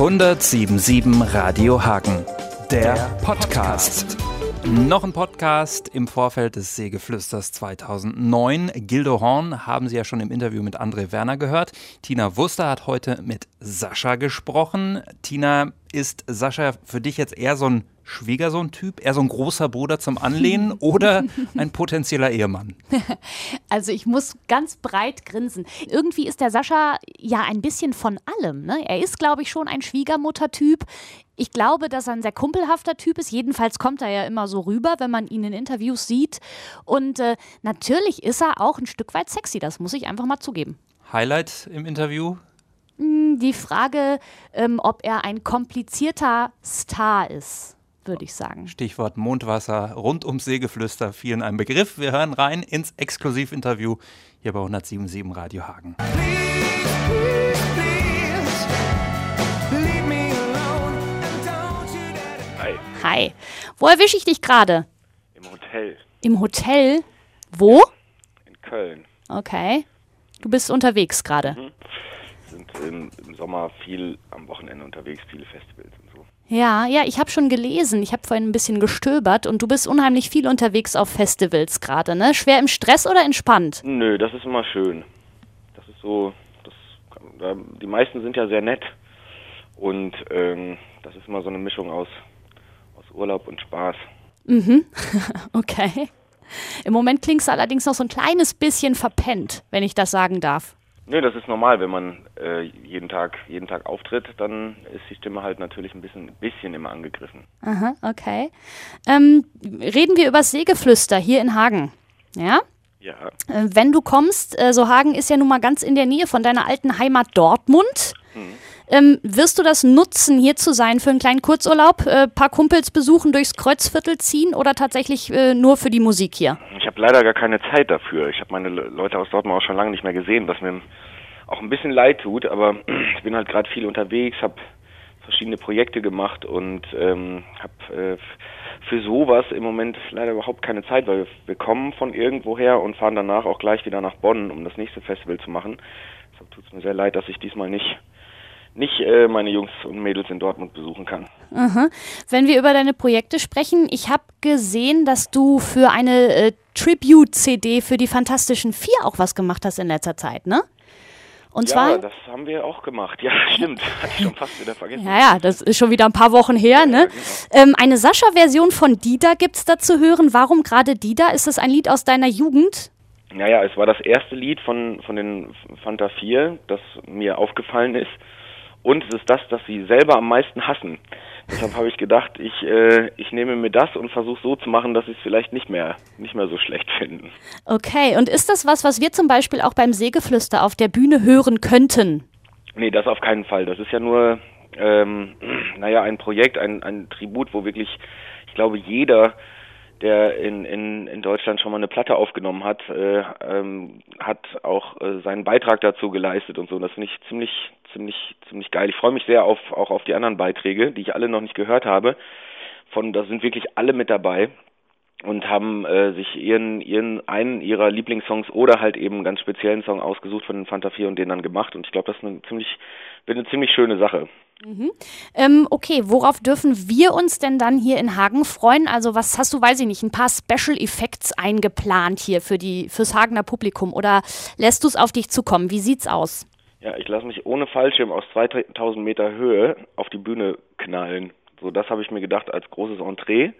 1077 Radio Hagen, der Podcast. Noch ein Podcast im Vorfeld des Seegeflüsters 2009. Gildo Horn haben Sie ja schon im Interview mit André Werner gehört. Tina Wuster hat heute mit Sascha gesprochen. Tina, ist Sascha für dich jetzt eher so ein Schwiegersohn-Typ, eher so ein großer Bruder zum Anlehnen oder ein potenzieller Ehemann? Also ich muss ganz breit grinsen. Irgendwie ist der Sascha ja ein bisschen von allem. Ne? Er ist, glaube ich, schon ein Schwiegermutter-Typ. Ich glaube, dass er ein sehr kumpelhafter Typ ist. Jedenfalls kommt er ja immer so rüber, wenn man ihn in Interviews sieht. Und äh, natürlich ist er auch ein Stück weit sexy, das muss ich einfach mal zugeben. Highlight im Interview? Hm, die Frage, ähm, ob er ein komplizierter Star ist würde ich sagen. Stichwort Mondwasser rund ums Seegeflüster, vielen ein Begriff. Wir hören rein ins Exklusivinterview hier bei 107.7 Radio Hagen. Hi. Hi. Wo erwische ich dich gerade? Im Hotel. Im Hotel? Wo? In Köln. Okay. Du bist unterwegs gerade. Mhm. Sind im, im Sommer viel am Wochenende unterwegs, viele Festivals und so. Ja, ja, ich habe schon gelesen. Ich habe vorhin ein bisschen gestöbert und du bist unheimlich viel unterwegs auf Festivals gerade, ne? Schwer im Stress oder entspannt? Nö, das ist immer schön. Das ist so, das, die meisten sind ja sehr nett und ähm, das ist immer so eine Mischung aus, aus Urlaub und Spaß. Mhm, okay. Im Moment klingst du allerdings noch so ein kleines bisschen verpennt, wenn ich das sagen darf. Nö, das ist normal, wenn man äh, jeden Tag jeden Tag auftritt, dann ist die Stimme halt natürlich ein bisschen bisschen immer angegriffen. Aha, okay. Ähm, reden wir über Seegeflüster hier in Hagen, ja? Ja. Äh, wenn du kommst, äh, so Hagen ist ja nun mal ganz in der Nähe von deiner alten Heimat Dortmund. Hm. Ähm, wirst du das nutzen, hier zu sein für einen kleinen Kurzurlaub, äh, paar Kumpels besuchen, durchs Kreuzviertel ziehen oder tatsächlich äh, nur für die Musik hier? Ich habe leider gar keine Zeit dafür. Ich habe meine Leute aus Dortmund auch schon lange nicht mehr gesehen, was mir auch ein bisschen leid tut, aber ich bin halt gerade viel unterwegs, habe verschiedene Projekte gemacht und ähm, habe äh, für sowas im Moment leider überhaupt keine Zeit, weil wir kommen von irgendwoher und fahren danach auch gleich wieder nach Bonn, um das nächste Festival zu machen. Deshalb tut es mir sehr leid, dass ich diesmal nicht nicht äh, meine Jungs und Mädels in Dortmund besuchen kann. Aha. Wenn wir über deine Projekte sprechen, ich habe gesehen, dass du für eine äh, Tribute-CD für die Fantastischen Vier auch was gemacht hast in letzter Zeit, ne? Und ja, zwar, das haben wir auch gemacht. Ja, stimmt. Hatte ich schon fast wieder vergessen. Ja, ja, das ist schon wieder ein paar Wochen her. Ja, ne? Genau. Ähm, eine Sascha-Version von Dida gibt es da zu hören. Warum gerade Dida? Ist das ein Lied aus deiner Jugend? Naja, es war das erste Lied von, von den Fanta 4, das mir aufgefallen ist. Und es ist das, das sie selber am meisten hassen. Deshalb habe ich gedacht, ich, äh, ich nehme mir das und versuche so zu machen, dass sie es vielleicht nicht mehr, nicht mehr so schlecht finden. Okay, und ist das was, was wir zum Beispiel auch beim Sägeflüster auf der Bühne hören könnten? Nee, das auf keinen Fall. Das ist ja nur, ähm, naja, ein Projekt, ein, ein Tribut, wo wirklich, ich glaube, jeder der in, in, in Deutschland schon mal eine Platte aufgenommen hat, äh, ähm, hat auch äh, seinen Beitrag dazu geleistet und so. Und das finde ich ziemlich, ziemlich, ziemlich geil. Ich freue mich sehr auf, auch auf die anderen Beiträge, die ich alle noch nicht gehört habe. Von, da sind wirklich alle mit dabei und haben äh, sich ihren, ihren einen ihrer Lieblingssongs oder halt eben einen ganz speziellen Song ausgesucht von den Fanta 4 und den dann gemacht. Und ich glaube, das ist eine ziemlich, eine ziemlich schöne Sache. Mhm. Ähm, okay, worauf dürfen wir uns denn dann hier in Hagen freuen? Also was hast du, weiß ich nicht, ein paar Special Effects eingeplant hier für die fürs Hagener Publikum oder lässt du es auf dich zukommen? Wie sieht's aus? Ja, ich lasse mich ohne Fallschirm aus 2000 Meter Höhe auf die Bühne knallen. So, das habe ich mir gedacht als großes Entree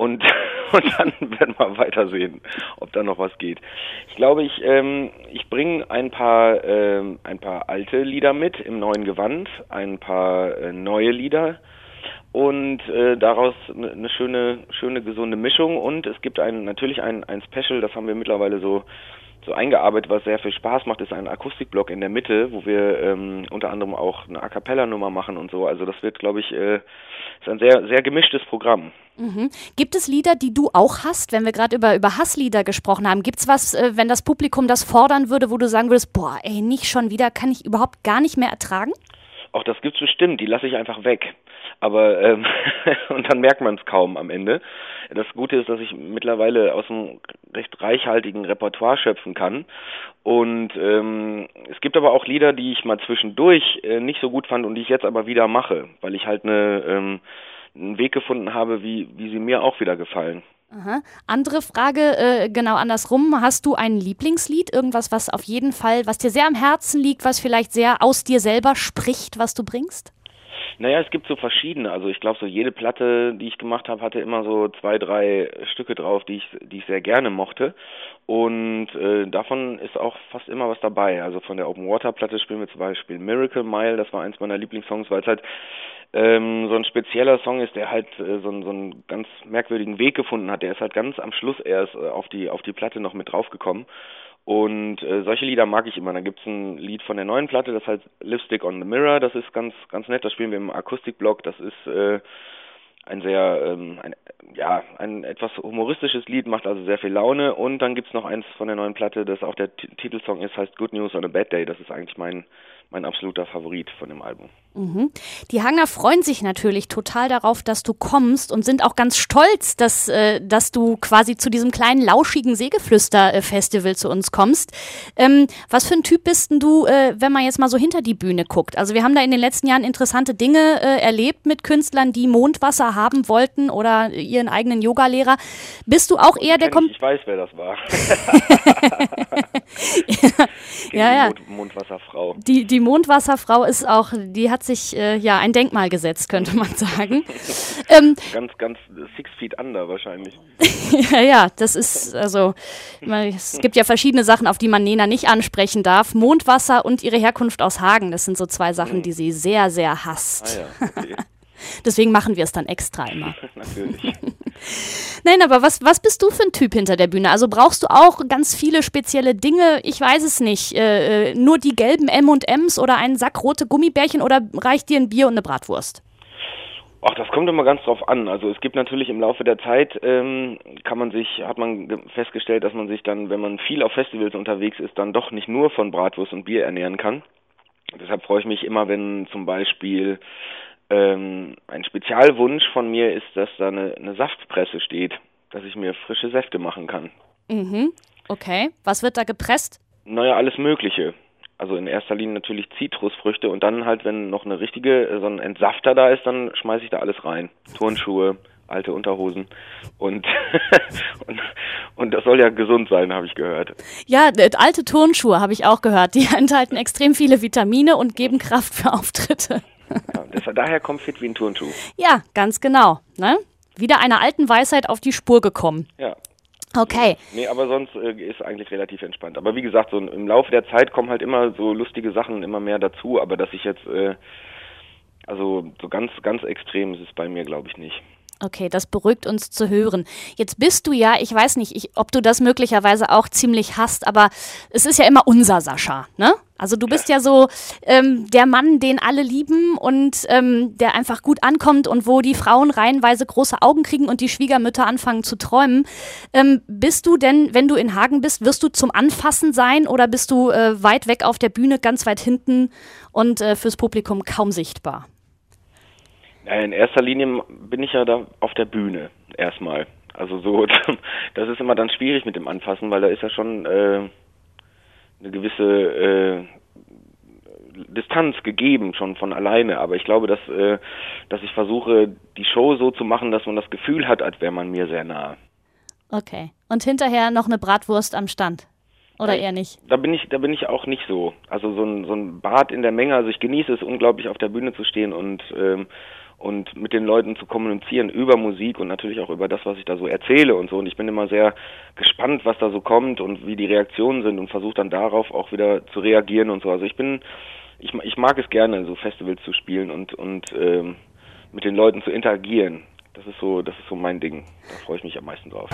und, und dann werden wir weitersehen, ob da noch was geht. Ich glaube, ich, ähm, ich bringe ein paar, ähm, ein paar alte Lieder mit im neuen Gewand, ein paar äh, neue Lieder und äh, daraus eine ne schöne, schöne, gesunde Mischung und es gibt ein, natürlich ein, ein Special, das haben wir mittlerweile so so eingearbeitet, was sehr viel Spaß macht, ist ein Akustikblock in der Mitte, wo wir ähm, unter anderem auch eine A cappella Nummer machen und so. Also das wird, glaube ich, äh, ist ein sehr sehr gemischtes Programm. Mhm. Gibt es Lieder, die du auch hast, wenn wir gerade über über Hasslieder gesprochen haben? Gibt es was, äh, wenn das Publikum das fordern würde, wo du sagen würdest, boah, ey, nicht schon wieder, kann ich überhaupt gar nicht mehr ertragen? Auch das gibt's bestimmt, die lasse ich einfach weg. Aber ähm, und dann merkt man es kaum am Ende. Das Gute ist, dass ich mittlerweile aus einem recht reichhaltigen Repertoire schöpfen kann. Und ähm, es gibt aber auch Lieder, die ich mal zwischendurch äh, nicht so gut fand und die ich jetzt aber wieder mache, weil ich halt eine, ähm, einen Weg gefunden habe, wie, wie sie mir auch wieder gefallen. Aha. Andere Frage, äh, genau andersrum. Hast du ein Lieblingslied? Irgendwas, was auf jeden Fall, was dir sehr am Herzen liegt, was vielleicht sehr aus dir selber spricht, was du bringst? Naja, es gibt so verschiedene. Also ich glaube, so jede Platte, die ich gemacht habe, hatte immer so zwei, drei Stücke drauf, die ich, die ich sehr gerne mochte. Und äh, davon ist auch fast immer was dabei. Also von der Open Water Platte spielen wir zum Beispiel Miracle Mile, das war eins meiner Lieblingssongs, weil es halt ähm, so ein spezieller Song ist, der halt äh, so, so einen ganz merkwürdigen Weg gefunden hat. Der ist halt ganz am Schluss erst äh, auf die auf die Platte noch mit draufgekommen. Und äh, solche Lieder mag ich immer. Dann gibt's ein Lied von der neuen Platte, das heißt Lipstick on the Mirror. Das ist ganz ganz nett. Das spielen wir im Akustikblock. Das ist äh, ein sehr, ähm, ein, ja, ein etwas humoristisches Lied, macht also sehr viel Laune. Und dann gibt's noch eins von der neuen Platte, das auch der T Titelsong ist, heißt Good News on a Bad Day. Das ist eigentlich mein mein absoluter Favorit von dem Album. Mhm. Die Hanger freuen sich natürlich total darauf, dass du kommst und sind auch ganz stolz, dass, äh, dass du quasi zu diesem kleinen lauschigen Sägeflüster-Festival zu uns kommst. Ähm, was für ein Typ bist denn du, äh, wenn man jetzt mal so hinter die Bühne guckt? Also wir haben da in den letzten Jahren interessante Dinge äh, erlebt mit Künstlern, die Mondwasser haben wollten oder ihren eigenen Yogalehrer. Bist du auch eher der... Kom ich weiß, wer das war. ja, ja. Mond Mondwasserfrau. Die, die Mondwasserfrau ist auch, die hat sich äh, ja ein Denkmal gesetzt, könnte man sagen. ähm, ganz, ganz six feet under wahrscheinlich. ja, ja, das ist, also, es gibt ja verschiedene Sachen, auf die man Nena nicht ansprechen darf. Mondwasser und ihre Herkunft aus Hagen, das sind so zwei Sachen, hm. die sie sehr, sehr hasst. Ah, ja, okay. Deswegen machen wir es dann extra immer. Natürlich. Nein, aber was, was bist du für ein Typ hinter der Bühne? Also brauchst du auch ganz viele spezielle Dinge? Ich weiß es nicht. Äh, äh nur die gelben M&Ms oder einen Sack rote Gummibärchen oder reicht dir ein Bier und eine Bratwurst? Ach, das kommt immer ganz drauf an. Also es gibt natürlich im Laufe der Zeit ähm, kann man sich, hat man festgestellt, dass man sich dann, wenn man viel auf Festivals unterwegs ist, dann doch nicht nur von Bratwurst und Bier ernähren kann. Deshalb freue ich mich immer, wenn zum Beispiel ähm, ein Spezialwunsch von mir ist, dass da eine, eine Saftpresse steht, dass ich mir frische Säfte machen kann. Mhm. Okay. Was wird da gepresst? Naja, alles Mögliche. Also in erster Linie natürlich Zitrusfrüchte und dann halt, wenn noch eine richtige, so ein Entsafter da ist, dann schmeiße ich da alles rein. Turnschuhe, alte Unterhosen und, und, und das soll ja gesund sein, habe ich gehört. Ja, alte Turnschuhe habe ich auch gehört. Die enthalten extrem viele Vitamine und geben Kraft für Auftritte. Ja, daher kommt fit wie ein Turnschuh. Ja, ganz genau. Ne? Wieder einer alten Weisheit auf die Spur gekommen. Ja. Okay. Nee, aber sonst äh, ist eigentlich relativ entspannt. Aber wie gesagt, so im Laufe der Zeit kommen halt immer so lustige Sachen immer mehr dazu, aber dass ich jetzt, äh, also so ganz, ganz extrem ist es bei mir, glaube ich, nicht. Okay, das beruhigt uns zu hören. Jetzt bist du ja, ich weiß nicht, ich, ob du das möglicherweise auch ziemlich hast, aber es ist ja immer unser Sascha, ne? Also du bist ja so ähm, der Mann, den alle lieben und ähm, der einfach gut ankommt und wo die Frauen reihenweise große Augen kriegen und die Schwiegermütter anfangen zu träumen. Ähm, bist du denn, wenn du in Hagen bist, wirst du zum Anfassen sein oder bist du äh, weit weg auf der Bühne, ganz weit hinten und äh, fürs Publikum kaum sichtbar? In erster Linie bin ich ja da auf der Bühne erstmal. Also so, das ist immer dann schwierig mit dem Anfassen, weil da ist ja schon äh, eine gewisse äh, Distanz gegeben, schon von alleine. Aber ich glaube, dass, äh, dass ich versuche, die Show so zu machen, dass man das Gefühl hat, als wäre man mir sehr nah. Okay. Und hinterher noch eine Bratwurst am Stand? Oder eher nicht? Da bin ich, da bin ich auch nicht so. Also so ein, so ein Bad in der Menge. Also ich genieße es unglaublich, auf der Bühne zu stehen und ähm, und mit den Leuten zu kommunizieren über Musik und natürlich auch über das, was ich da so erzähle und so. Und ich bin immer sehr gespannt, was da so kommt und wie die Reaktionen sind und versuche dann darauf auch wieder zu reagieren und so. Also ich bin, ich, ich mag es gerne, so Festivals zu spielen und, und ähm, mit den Leuten zu interagieren. Das ist so, das ist so mein Ding. Da freue ich mich am meisten drauf.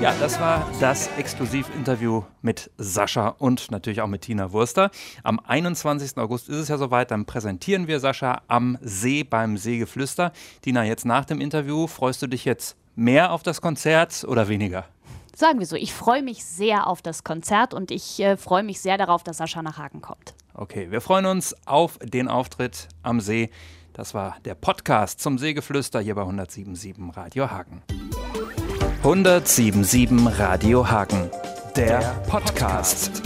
Ja, das war das Exklusivinterview mit Sascha und natürlich auch mit Tina Wurster. Am 21. August ist es ja soweit, dann präsentieren wir Sascha am See beim Seegeflüster. Tina, jetzt nach dem Interview, freust du dich jetzt mehr auf das Konzert oder weniger? Sagen wir so, ich freue mich sehr auf das Konzert und ich äh, freue mich sehr darauf, dass Sascha nach Hagen kommt. Okay, wir freuen uns auf den Auftritt am See. Das war der Podcast zum Seegeflüster hier bei 1077 Radio Hagen. 1077 Radio Hagen, der Podcast.